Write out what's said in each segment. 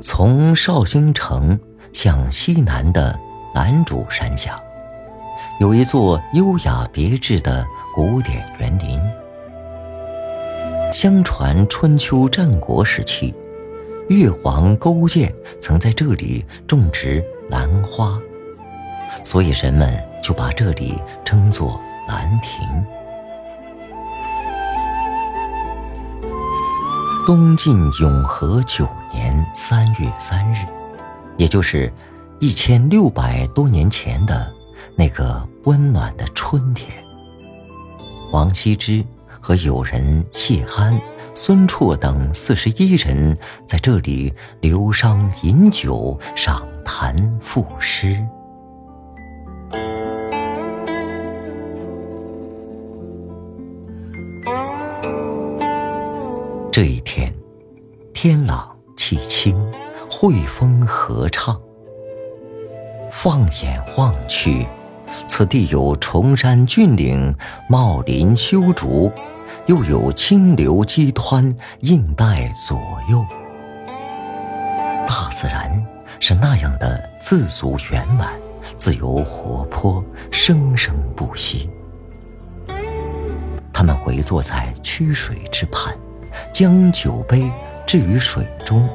从绍兴城向西南的兰主山下，有一座优雅别致的古典园林。相传春秋战国时期，越王勾践曾在这里种植兰花，所以人们就把这里称作兰亭。东晋永和九年三月三日，也就是一千六百多年前的那个温暖的春天，王羲之和友人谢安、孙绰等四十一人在这里流觞饮酒、赏谈赋诗。这一天，天朗气清，惠风和畅。放眼望去，此地有崇山峻岭、茂林修竹，又有清流激湍映带左右。大自然是那样的自足圆满、自由活泼、生生不息。他们围坐在曲水之畔。将酒杯置于水中，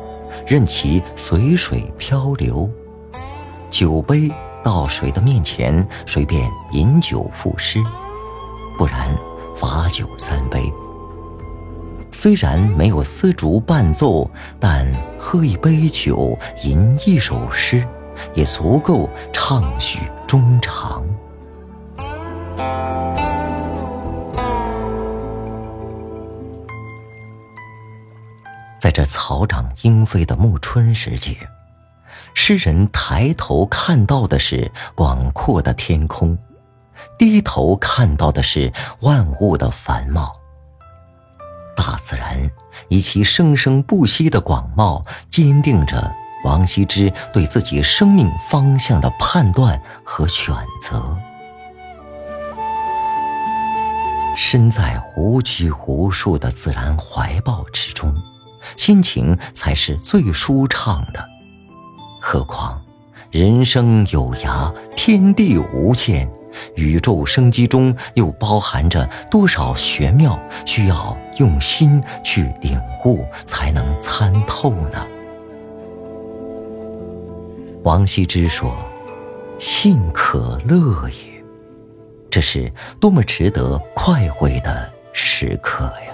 任其随水漂流。酒杯到谁的面前，谁便饮酒赋诗；不然，罚酒三杯。虽然没有丝竹伴奏，但喝一杯酒，吟一首诗，也足够畅叙衷肠。这草长莺飞的暮春时节，诗人抬头看到的是广阔的天空，低头看到的是万物的繁茂。大自然以其生生不息的广袤，坚定着王羲之对自己生命方向的判断和选择。身在无拘无束的自然怀抱之中。心情才是最舒畅的，何况人生有涯，天地无限，宇宙生机中又包含着多少玄妙，需要用心去领悟才能参透呢？王羲之说：“信可乐也。”这是多么值得快慰的时刻呀！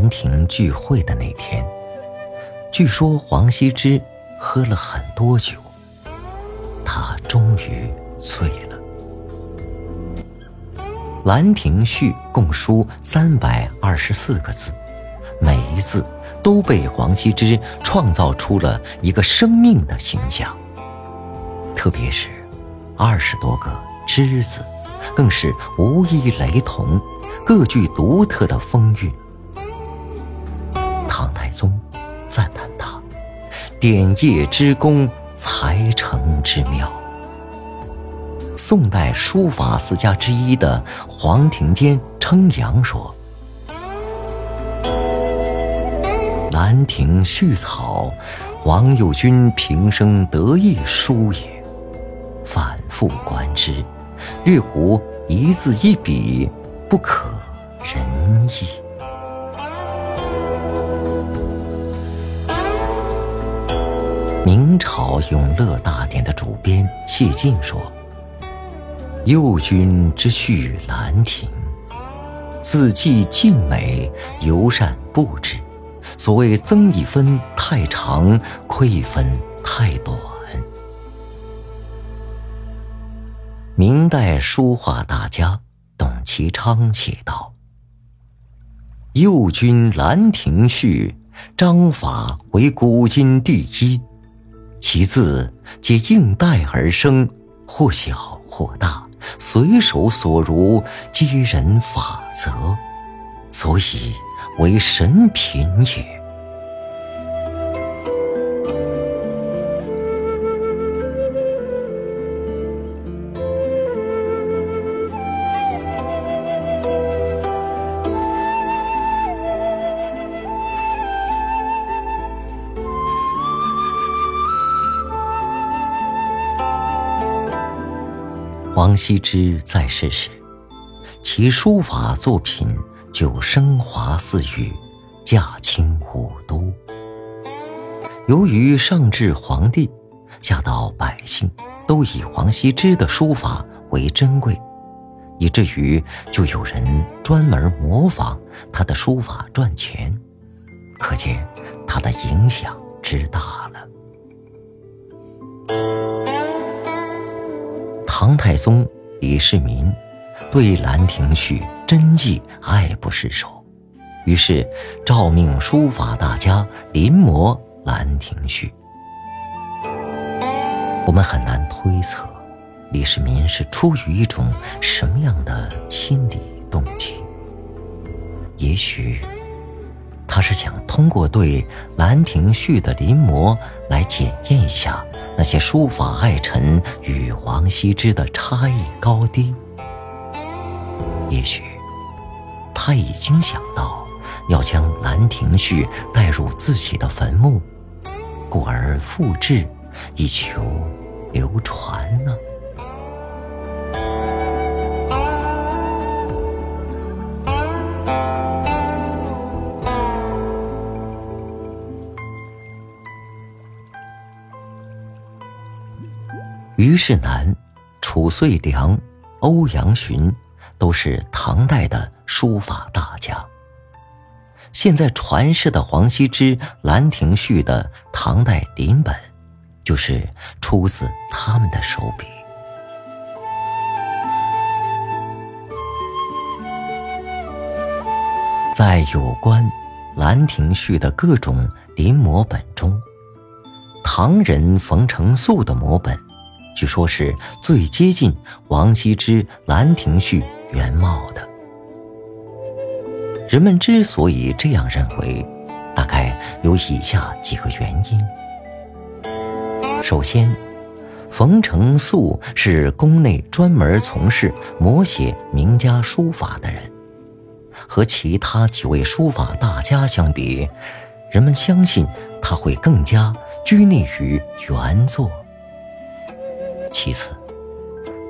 兰亭聚会的那天，据说王羲之喝了很多酒，他终于醉了。《兰亭序》共书三百二十四个字，每一字都被王羲之创造出了一个生命的形象。特别是二十多个“之”字，更是无一雷同，各具独特的风韵。赞叹他点叶之功，才成之妙。宋代书法四家之一的黄庭坚称扬说：“《兰亭序草》，王右军平生得意书也。反复观之，略无一字一笔不可人意。”明朝《永乐大典》的主编谢晋说：“右军之序《兰亭》，字迹静美，尤善布置。所谓增一分太长，亏一分太短。”明代书画大家董其昌写道：“右军《兰亭序》，章法为古今第一。”其字皆应带而生，或小或大，随手所如，皆人法则，所以为神品也。王羲之在世时，其书法作品就升华四域，驾轻五都。由于上至皇帝，下到百姓，都以王羲之的书法为珍贵，以至于就有人专门模仿他的书法赚钱，可见他的影响之大。唐太宗李世民对《兰亭序》真迹爱不释手，于是诏命书法大家临摹《兰亭序》。我们很难推测李世民是出于一种什么样的心理动机。也许他是想通过对《兰亭序》的临摹来检验一下。那些书法爱臣与王羲之的差异高低，也许他已经想到要将《兰亭序》带入自己的坟墓，故而复制，以求流传呢。虞世南、褚遂良、欧阳询都是唐代的书法大家。现在传世的黄羲之《兰亭序》的唐代临本，就是出自他们的手笔。在有关《兰亭序》的各种临摹本中，唐人冯承素的摹本。据说是最接近王羲之《兰亭序》原貌的。人们之所以这样认为，大概有以下几个原因。首先，冯承素是宫内专门从事摹写名家书法的人，和其他几位书法大家相比，人们相信他会更加拘泥于原作。其次，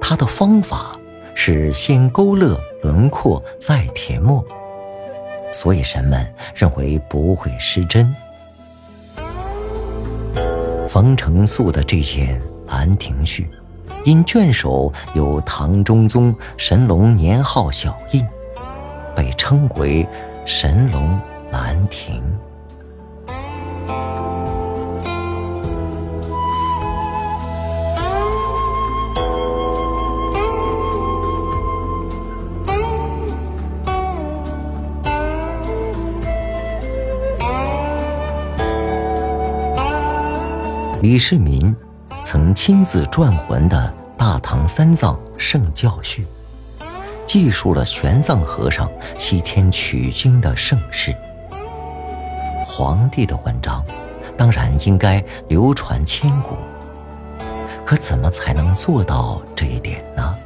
他的方法是先勾勒轮廓，再填墨，所以人们认为不会失真。冯承素的这件《兰亭序》，因卷首有唐中宗神龙年号小印，被称为“神龙兰亭”。李世民曾亲自撰文的《大唐三藏圣教序》，记述了玄奘和尚西天取经的盛世。皇帝的文章当然应该流传千古，可怎么才能做到这一点呢？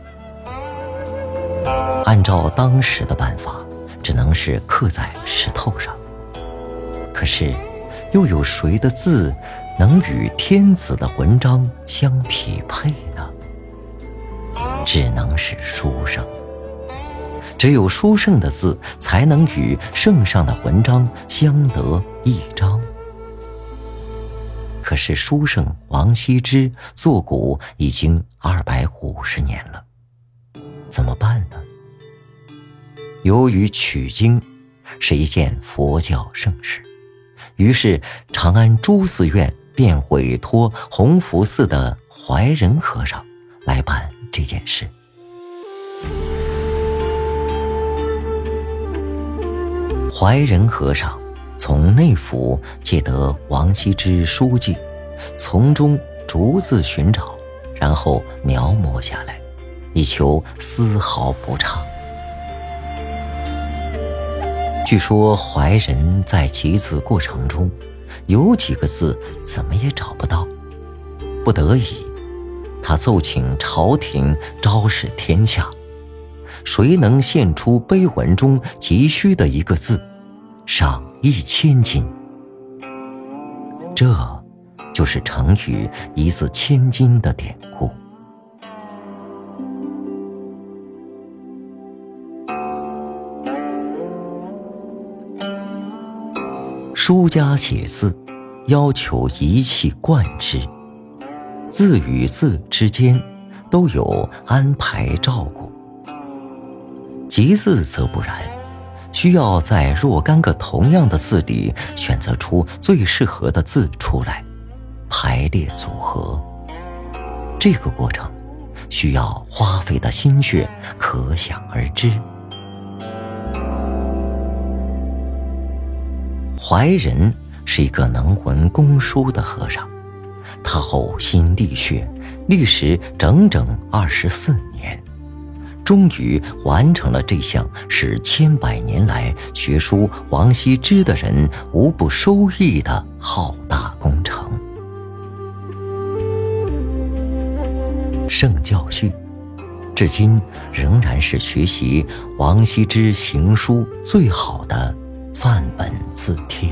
按照当时的办法，只能是刻在石头上。可是，又有谁的字？能与天子的文章相匹配呢？只能是书圣。只有书圣的字，才能与圣上的文章相得益彰。可是书圣王羲之作古已经二百五十年了，怎么办呢？由于取经是一件佛教盛事，于是长安诸寺院。便委托弘福寺的怀仁和尚来办这件事。怀仁和尚从内府借得王羲之书记，从中逐字寻找，然后描摹下来，以求丝毫不差。据说怀仁在集字过程中。有几个字怎么也找不到，不得已，他奏请朝廷昭示天下，谁能献出碑文中急需的一个字，赏一千金。这，就是成语“一字千金”的典故。书家写字，要求一气贯之，字与字之间都有安排照顾。集字则不然，需要在若干个同样的字里选择出最适合的字出来，排列组合。这个过程需要花费的心血，可想而知。怀仁是一个能文工书的和尚，他呕心沥血，历时整整二十四年，终于完成了这项使千百年来学书王羲之的人无不收益的浩大工程。圣教序，至今仍然是学习王羲之行书最好的。范本字帖，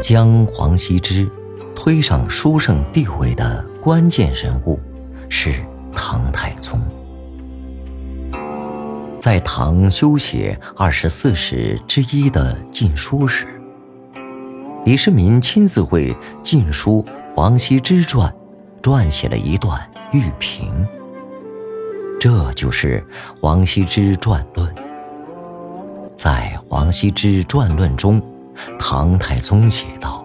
将王羲之推上书圣地位的关键人物是唐太宗。在唐修写二十四史之一的《晋书》时。李世民亲自为《晋书·王羲之传》撰写了一段玉评，这就是《王羲之传论》。在《王羲之传论》中，唐太宗写道：“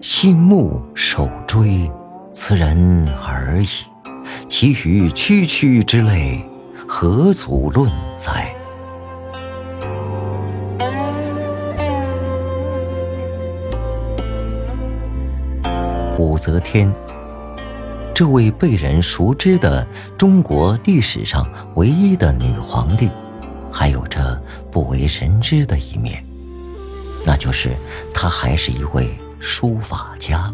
心目手追，此人而已。其余区区之类，何足论哉？”武则天，这位被人熟知的中国历史上唯一的女皇帝，还有着不为人知的一面，那就是她还是一位书法家。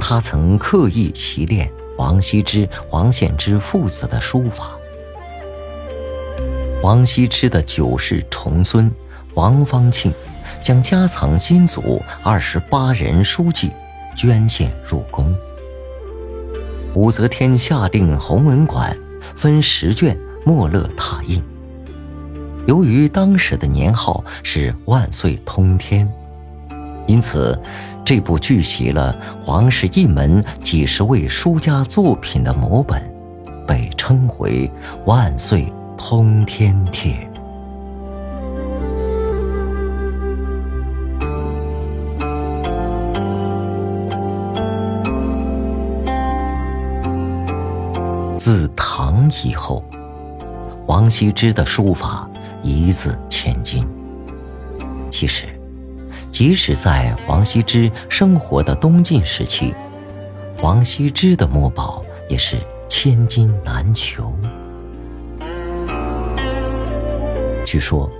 她曾刻意习练王羲之、王献之父子的书法。王羲之的九世重孙王方庆。将家藏先祖二十八人书记捐献入宫。武则天下令弘文馆分十卷墨勒拓印。由于当时的年号是万岁通天，因此这部聚集了皇室一门几十位书家作品的摹本，被称为《万岁通天帖》。自唐以后，王羲之的书法一字千金。其实，即使在王羲之生活的东晋时期，王羲之的墨宝也是千金难求。据说，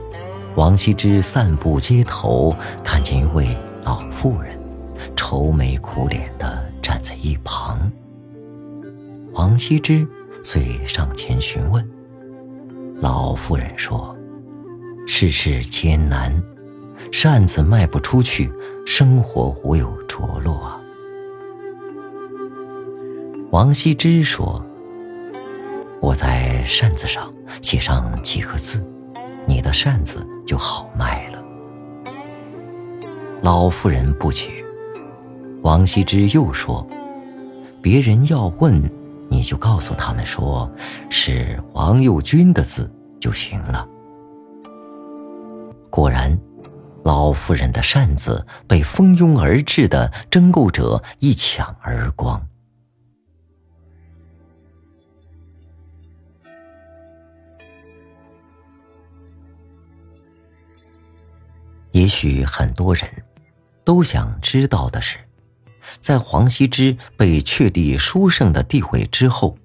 王羲之散步街头，看见一位老妇人，愁眉苦脸地站在一旁。王羲之遂上前询问。老妇人说：“世事艰难，扇子卖不出去，生活无有着落啊。”王羲之说：“我在扇子上写上几个字，你的扇子就好卖了。”老妇人不解。王羲之又说：“别人要问。”你就告诉他们说，是王右军的字就行了。果然，老妇人的扇子被蜂拥而至的争购者一抢而光。也许很多人都想知道的是。在王羲之被确立书圣的地位之后，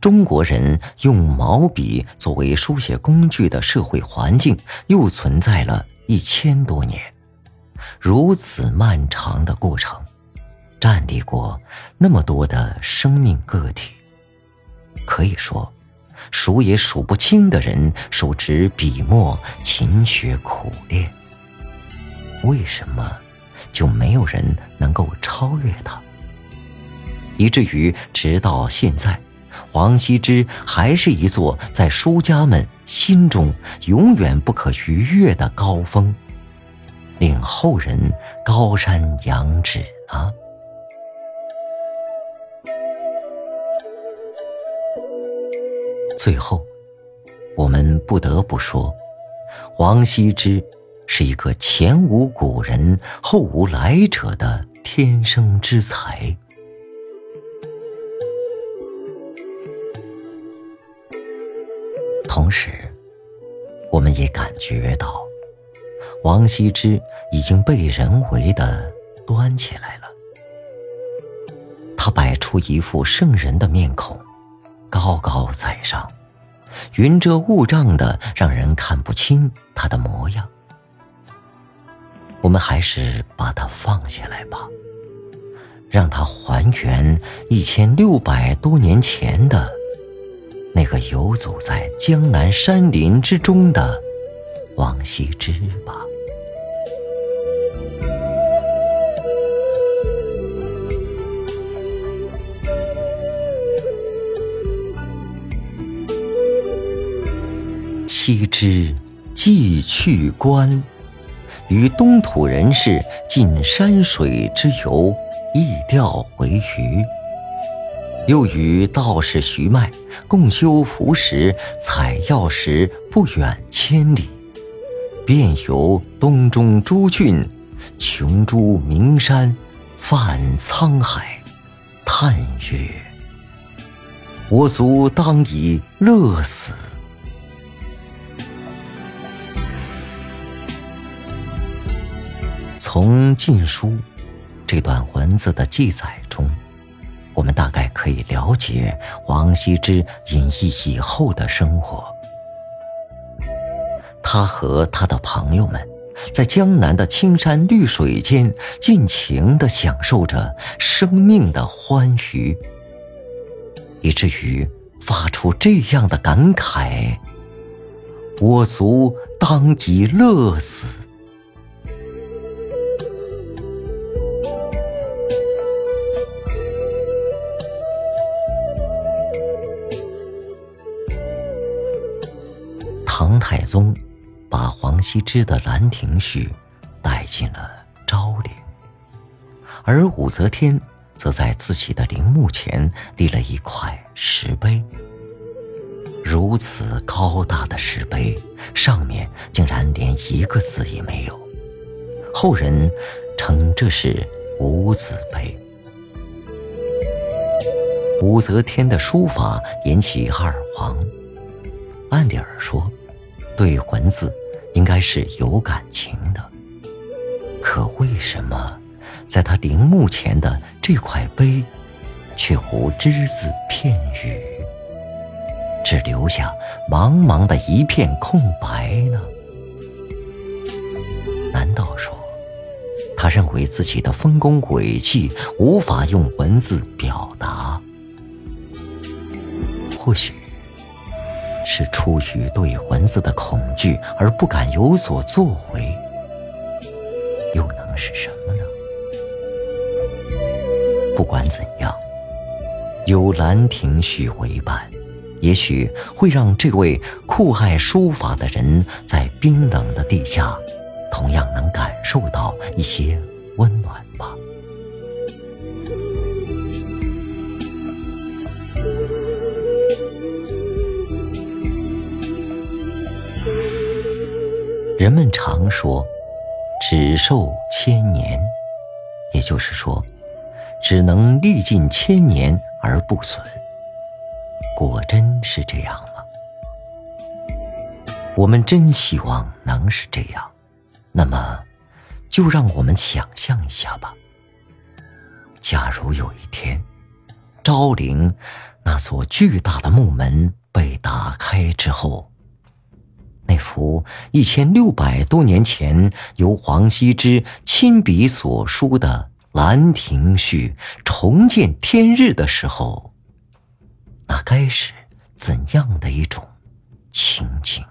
中国人用毛笔作为书写工具的社会环境又存在了一千多年。如此漫长的过程，站立过那么多的生命个体，可以说，数也数不清的人手执笔墨，勤学苦练。为什么？就没有人能够超越他，以至于直到现在，王羲之还是一座在书家们心中永远不可逾越的高峰，令后人高山仰止呢。最后，我们不得不说，王羲之。是一个前无古人后无来者的天生之才。同时，我们也感觉到，王羲之已经被人为的端起来了。他摆出一副圣人的面孔，高高在上，云遮雾障的，让人看不清他的模样。我们还是把它放下来吧，让它还原一千六百多年前的那个游走在江南山林之中的王羲之吧。羲之既去官。与东土人士尽山水之游，易调回鱼；又与道士徐迈共修浮石、采药时，不远千里，遍游东中诸郡，穷诸名山，泛沧海，叹曰：“我足当以乐死。”从《晋书》这段文字的记载中，我们大概可以了解王羲之隐逸以后的生活。他和他的朋友们在江南的青山绿水间，尽情地享受着生命的欢愉，以至于发出这样的感慨：“我卒当以乐死。”太宗把王羲之的《兰亭序》带进了昭陵，而武则天则在自己的陵墓前立了一块石碑。如此高大的石碑，上面竟然连一个字也没有，后人称这是无字碑。武则天的书法引起二皇，按理儿说。对文字，应该是有感情的。可为什么，在他陵墓前的这块碑，却无只字片语，只留下茫茫的一片空白呢？难道说，他认为自己的丰功伟绩无法用文字表达？或许。是出于对文字的恐惧而不敢有所作为，又能是什么呢？不管怎样，有《兰亭序》为伴，也许会让这位酷爱书法的人在冰冷的地下，同样能感受到一些温暖吧。人们常说“只寿千年”，也就是说，只能历尽千年而不损。果真是这样吗？我们真希望能是这样。那么，就让我们想象一下吧。假如有一天，昭陵那座巨大的木门被打开之后，那幅一千六百多年前由王羲之亲笔所书的《兰亭序》重见天日的时候，那该是怎样的一种情景？